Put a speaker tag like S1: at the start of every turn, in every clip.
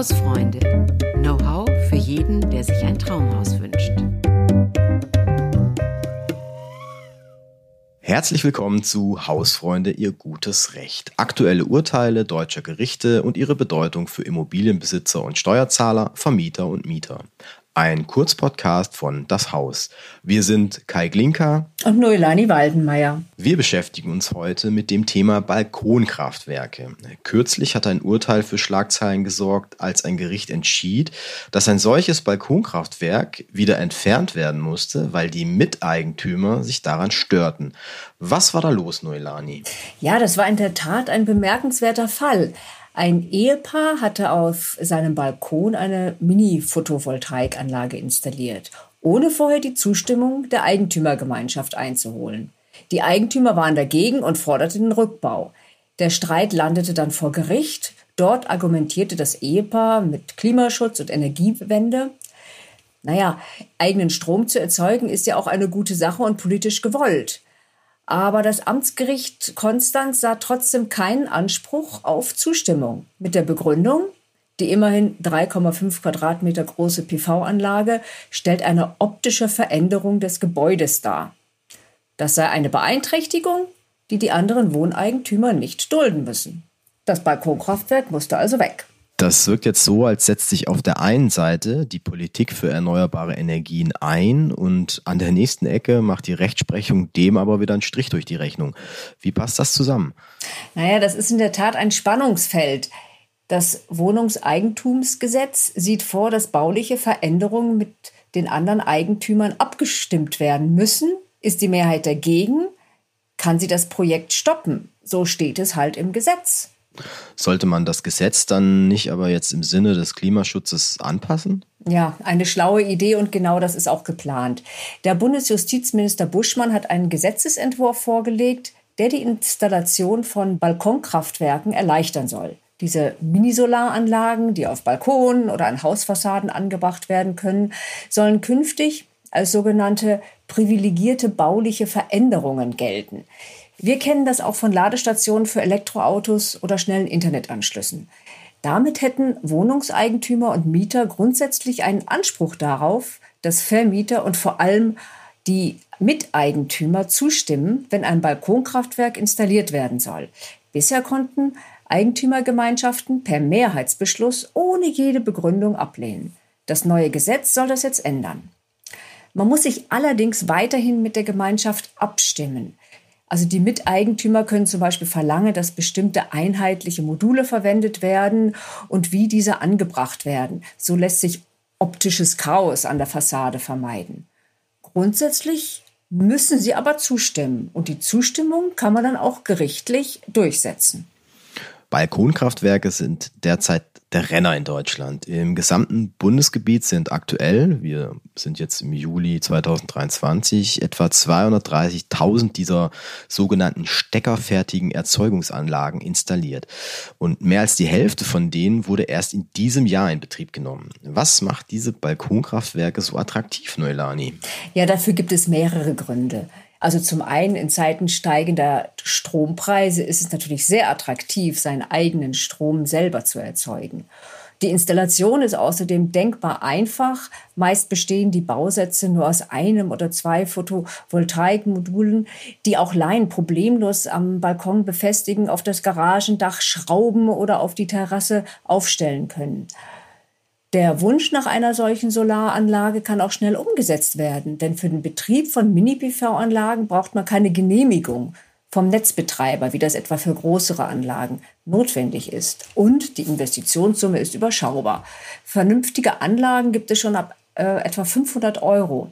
S1: Hausfreunde. Know-how für jeden, der sich ein Traumhaus wünscht.
S2: Herzlich willkommen zu Hausfreunde, Ihr gutes Recht. Aktuelle Urteile deutscher Gerichte und ihre Bedeutung für Immobilienbesitzer und Steuerzahler, Vermieter und Mieter ein Kurzpodcast von Das Haus. Wir sind Kai Glinka
S3: und Noelani Waldenmeier.
S2: Wir beschäftigen uns heute mit dem Thema Balkonkraftwerke. Kürzlich hat ein Urteil für Schlagzeilen gesorgt, als ein Gericht entschied, dass ein solches Balkonkraftwerk wieder entfernt werden musste, weil die Miteigentümer sich daran störten. Was war da los, Noelani?
S3: Ja, das war in der Tat ein bemerkenswerter Fall. Ein Ehepaar hatte auf seinem Balkon eine Mini-Photovoltaikanlage installiert, ohne vorher die Zustimmung der Eigentümergemeinschaft einzuholen. Die Eigentümer waren dagegen und forderten den Rückbau. Der Streit landete dann vor Gericht. Dort argumentierte das Ehepaar mit Klimaschutz und Energiewende. Naja, eigenen Strom zu erzeugen ist ja auch eine gute Sache und politisch gewollt. Aber das Amtsgericht Konstanz sah trotzdem keinen Anspruch auf Zustimmung mit der Begründung, die immerhin 3,5 Quadratmeter große PV-Anlage stellt eine optische Veränderung des Gebäudes dar. Das sei eine Beeinträchtigung, die die anderen Wohneigentümer nicht dulden müssen. Das Balkonkraftwerk musste also weg.
S2: Das wirkt jetzt so, als setzt sich auf der einen Seite die Politik für erneuerbare Energien ein und an der nächsten Ecke macht die Rechtsprechung dem aber wieder einen Strich durch die Rechnung. Wie passt das zusammen?
S3: Naja, das ist in der Tat ein Spannungsfeld. Das Wohnungseigentumsgesetz sieht vor, dass bauliche Veränderungen mit den anderen Eigentümern abgestimmt werden müssen. Ist die Mehrheit dagegen, kann sie das Projekt stoppen. So steht es halt im Gesetz.
S2: Sollte man das Gesetz dann nicht aber jetzt im Sinne des Klimaschutzes anpassen?
S3: Ja, eine schlaue Idee und genau das ist auch geplant. Der Bundesjustizminister Buschmann hat einen Gesetzesentwurf vorgelegt, der die Installation von Balkonkraftwerken erleichtern soll. Diese Minisolaranlagen, die auf Balkonen oder an Hausfassaden angebracht werden können, sollen künftig als sogenannte privilegierte bauliche Veränderungen gelten. Wir kennen das auch von Ladestationen für Elektroautos oder schnellen Internetanschlüssen. Damit hätten Wohnungseigentümer und Mieter grundsätzlich einen Anspruch darauf, dass Vermieter und vor allem die Miteigentümer zustimmen, wenn ein Balkonkraftwerk installiert werden soll. Bisher konnten Eigentümergemeinschaften per Mehrheitsbeschluss ohne jede Begründung ablehnen. Das neue Gesetz soll das jetzt ändern. Man muss sich allerdings weiterhin mit der Gemeinschaft abstimmen. Also die Miteigentümer können zum Beispiel verlangen, dass bestimmte einheitliche Module verwendet werden und wie diese angebracht werden. So lässt sich optisches Chaos an der Fassade vermeiden. Grundsätzlich müssen sie aber zustimmen und die Zustimmung kann man dann auch gerichtlich durchsetzen.
S2: Balkonkraftwerke sind derzeit der Renner in Deutschland. Im gesamten Bundesgebiet sind aktuell, wir sind jetzt im Juli 2023, etwa 230.000 dieser sogenannten steckerfertigen Erzeugungsanlagen installiert. Und mehr als die Hälfte von denen wurde erst in diesem Jahr in Betrieb genommen. Was macht diese Balkonkraftwerke so attraktiv, Neulani?
S3: Ja, dafür gibt es mehrere Gründe. Also zum einen in Zeiten steigender Strompreise ist es natürlich sehr attraktiv, seinen eigenen Strom selber zu erzeugen. Die Installation ist außerdem denkbar einfach. Meist bestehen die Bausätze nur aus einem oder zwei Photovoltaikmodulen, die auch Laien problemlos am Balkon befestigen, auf das Garagendach schrauben oder auf die Terrasse aufstellen können. Der Wunsch nach einer solchen Solaranlage kann auch schnell umgesetzt werden, denn für den Betrieb von Mini-PV-Anlagen braucht man keine Genehmigung vom Netzbetreiber, wie das etwa für größere Anlagen notwendig ist. Und die Investitionssumme ist überschaubar. Vernünftige Anlagen gibt es schon ab äh, etwa 500 Euro.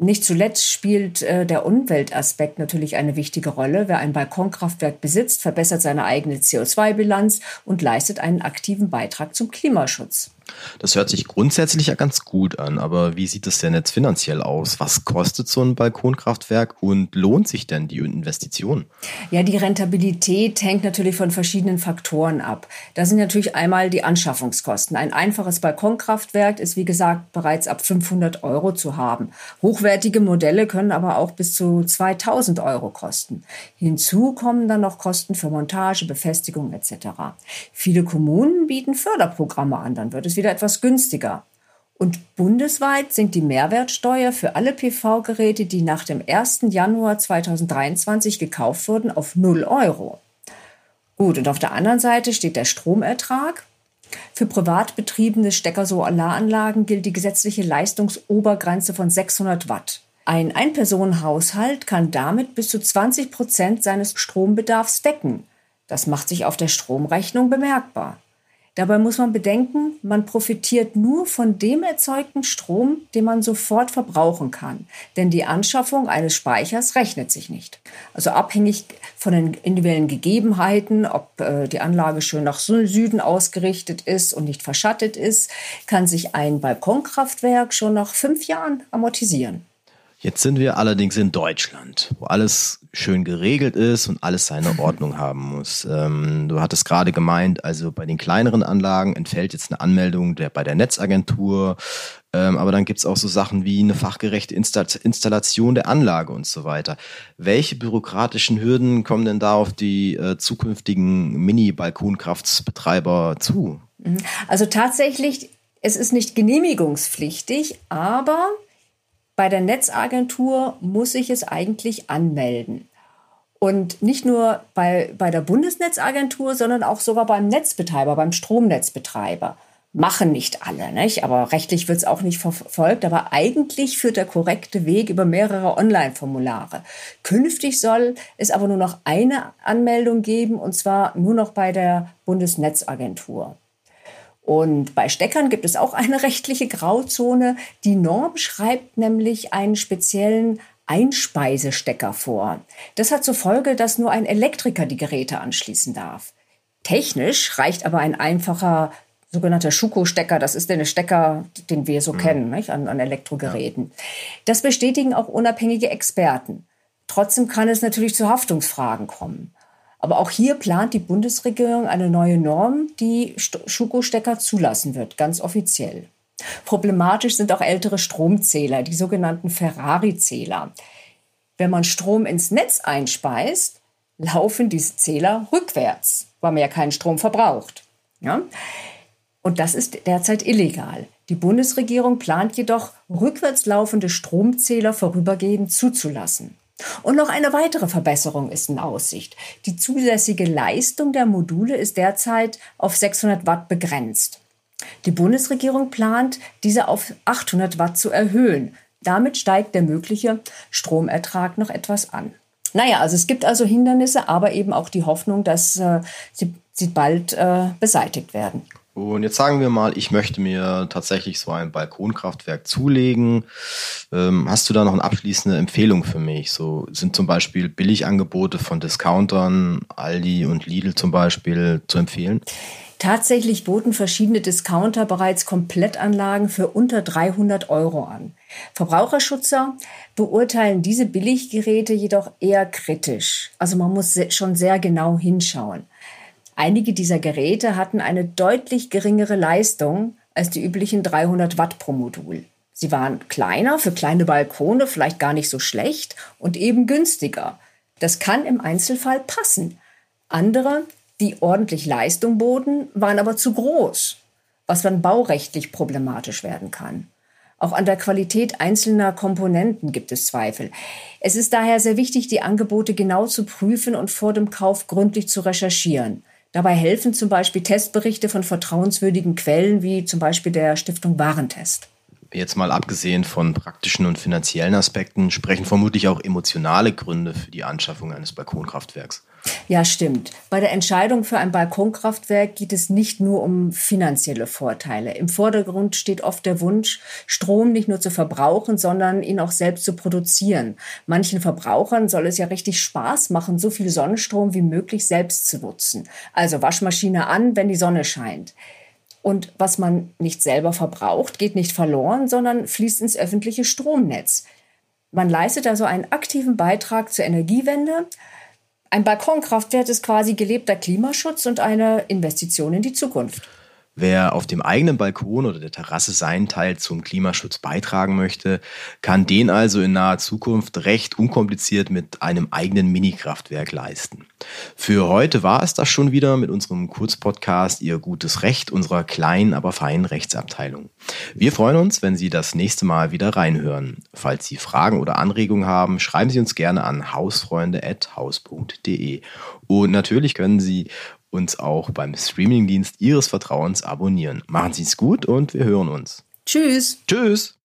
S3: Nicht zuletzt spielt äh, der Umweltaspekt natürlich eine wichtige Rolle. Wer ein Balkonkraftwerk besitzt, verbessert seine eigene CO2-Bilanz und leistet einen aktiven Beitrag zum Klimaschutz.
S2: Das hört sich grundsätzlich ja ganz gut an, aber wie sieht es denn jetzt finanziell aus? Was kostet so ein Balkonkraftwerk und lohnt sich denn die Investition?
S3: Ja, die Rentabilität hängt natürlich von verschiedenen Faktoren ab. Da sind natürlich einmal die Anschaffungskosten. Ein einfaches Balkonkraftwerk ist, wie gesagt, bereits ab 500 Euro zu haben. Hochwertige Modelle können aber auch bis zu 2000 Euro kosten. Hinzu kommen dann noch Kosten für Montage, Befestigung etc. Viele Kommunen bieten Förderprogramme an, dann wird es wieder etwas günstiger. Und bundesweit sinkt die Mehrwertsteuer für alle PV-Geräte, die nach dem 1. Januar 2023 gekauft wurden, auf 0 Euro. Gut, und auf der anderen Seite steht der Stromertrag. Für privat betriebene Stecker-Solaranlagen gilt die gesetzliche Leistungsobergrenze von 600 Watt. Ein Einpersonenhaushalt kann damit bis zu 20 Prozent seines Strombedarfs decken. Das macht sich auf der Stromrechnung bemerkbar. Dabei muss man bedenken, man profitiert nur von dem erzeugten Strom, den man sofort verbrauchen kann. Denn die Anschaffung eines Speichers rechnet sich nicht. Also abhängig von den individuellen Gegebenheiten, ob äh, die Anlage schön nach Süden ausgerichtet ist und nicht verschattet ist, kann sich ein Balkonkraftwerk schon nach fünf Jahren amortisieren.
S2: Jetzt sind wir allerdings in Deutschland, wo alles schön geregelt ist und alles seine Ordnung haben muss. Ähm, du hattest gerade gemeint, also bei den kleineren Anlagen entfällt jetzt eine Anmeldung der, bei der Netzagentur, ähm, aber dann gibt's auch so Sachen wie eine fachgerechte Insta Installation der Anlage und so weiter. Welche bürokratischen Hürden kommen denn da auf die äh, zukünftigen Mini-Balkonkraftsbetreiber zu?
S3: Mhm. Also tatsächlich, es ist nicht genehmigungspflichtig, aber bei der Netzagentur muss ich es eigentlich anmelden. Und nicht nur bei, bei der Bundesnetzagentur, sondern auch sogar beim Netzbetreiber, beim Stromnetzbetreiber. Machen nicht alle, nicht? aber rechtlich wird es auch nicht verfolgt. Aber eigentlich führt der korrekte Weg über mehrere Online-Formulare. Künftig soll es aber nur noch eine Anmeldung geben, und zwar nur noch bei der Bundesnetzagentur. Und bei Steckern gibt es auch eine rechtliche Grauzone. Die Norm schreibt nämlich einen speziellen Einspeisestecker vor. Das hat zur Folge, dass nur ein Elektriker die Geräte anschließen darf. Technisch reicht aber ein einfacher sogenannter Schuko-Stecker. Das ist der Stecker, den wir so mhm. kennen, nicht? An, an Elektrogeräten. Ja. Das bestätigen auch unabhängige Experten. Trotzdem kann es natürlich zu Haftungsfragen kommen. Aber auch hier plant die Bundesregierung eine neue Norm, die Schuko-Stecker zulassen wird, ganz offiziell. Problematisch sind auch ältere Stromzähler, die sogenannten Ferrari-Zähler. Wenn man Strom ins Netz einspeist, laufen diese Zähler rückwärts, weil man ja keinen Strom verbraucht. Ja? Und das ist derzeit illegal. Die Bundesregierung plant jedoch, rückwärts laufende Stromzähler vorübergehend zuzulassen. Und noch eine weitere Verbesserung ist in Aussicht. Die zulässige Leistung der Module ist derzeit auf 600 Watt begrenzt. Die Bundesregierung plant, diese auf 800 Watt zu erhöhen. Damit steigt der mögliche Stromertrag noch etwas an. Naja, also es gibt also Hindernisse, aber eben auch die Hoffnung, dass äh, sie, sie bald äh, beseitigt werden.
S2: Und jetzt sagen wir mal, ich möchte mir tatsächlich so ein Balkonkraftwerk zulegen. Ähm, hast du da noch eine abschließende Empfehlung für mich? So sind zum Beispiel Billigangebote von Discountern, Aldi und Lidl zum Beispiel zu empfehlen?
S3: Tatsächlich boten verschiedene Discounter bereits Komplettanlagen für unter 300 Euro an. Verbraucherschützer beurteilen diese Billiggeräte jedoch eher kritisch. Also man muss schon sehr genau hinschauen. Einige dieser Geräte hatten eine deutlich geringere Leistung als die üblichen 300 Watt pro Modul. Sie waren kleiner, für kleine Balkone vielleicht gar nicht so schlecht und eben günstiger. Das kann im Einzelfall passen. Andere, die ordentlich Leistung boten, waren aber zu groß, was dann baurechtlich problematisch werden kann. Auch an der Qualität einzelner Komponenten gibt es Zweifel. Es ist daher sehr wichtig, die Angebote genau zu prüfen und vor dem Kauf gründlich zu recherchieren. Dabei helfen zum Beispiel Testberichte von vertrauenswürdigen Quellen wie zum Beispiel der Stiftung Warentest.
S2: Jetzt mal abgesehen von praktischen und finanziellen Aspekten sprechen vermutlich auch emotionale Gründe für die Anschaffung eines Balkonkraftwerks.
S3: Ja, stimmt. Bei der Entscheidung für ein Balkonkraftwerk geht es nicht nur um finanzielle Vorteile. Im Vordergrund steht oft der Wunsch, Strom nicht nur zu verbrauchen, sondern ihn auch selbst zu produzieren. Manchen Verbrauchern soll es ja richtig Spaß machen, so viel Sonnenstrom wie möglich selbst zu nutzen. Also Waschmaschine an, wenn die Sonne scheint. Und was man nicht selber verbraucht, geht nicht verloren, sondern fließt ins öffentliche Stromnetz. Man leistet also einen aktiven Beitrag zur Energiewende. Ein Balkonkraftwerk ist quasi gelebter Klimaschutz und eine Investition in die Zukunft.
S2: Wer auf dem eigenen Balkon oder der Terrasse seinen Teil zum Klimaschutz beitragen möchte, kann den also in naher Zukunft recht unkompliziert mit einem eigenen Minikraftwerk leisten. Für heute war es das schon wieder mit unserem Kurzpodcast Ihr gutes Recht unserer kleinen, aber feinen Rechtsabteilung. Wir freuen uns, wenn Sie das nächste Mal wieder reinhören. Falls Sie Fragen oder Anregungen haben, schreiben Sie uns gerne an hausfreunde.haus.de. Und natürlich können Sie uns auch beim Streamingdienst Ihres Vertrauens abonnieren. Machen Sie es gut und wir hören uns.
S3: Tschüss.
S2: Tschüss.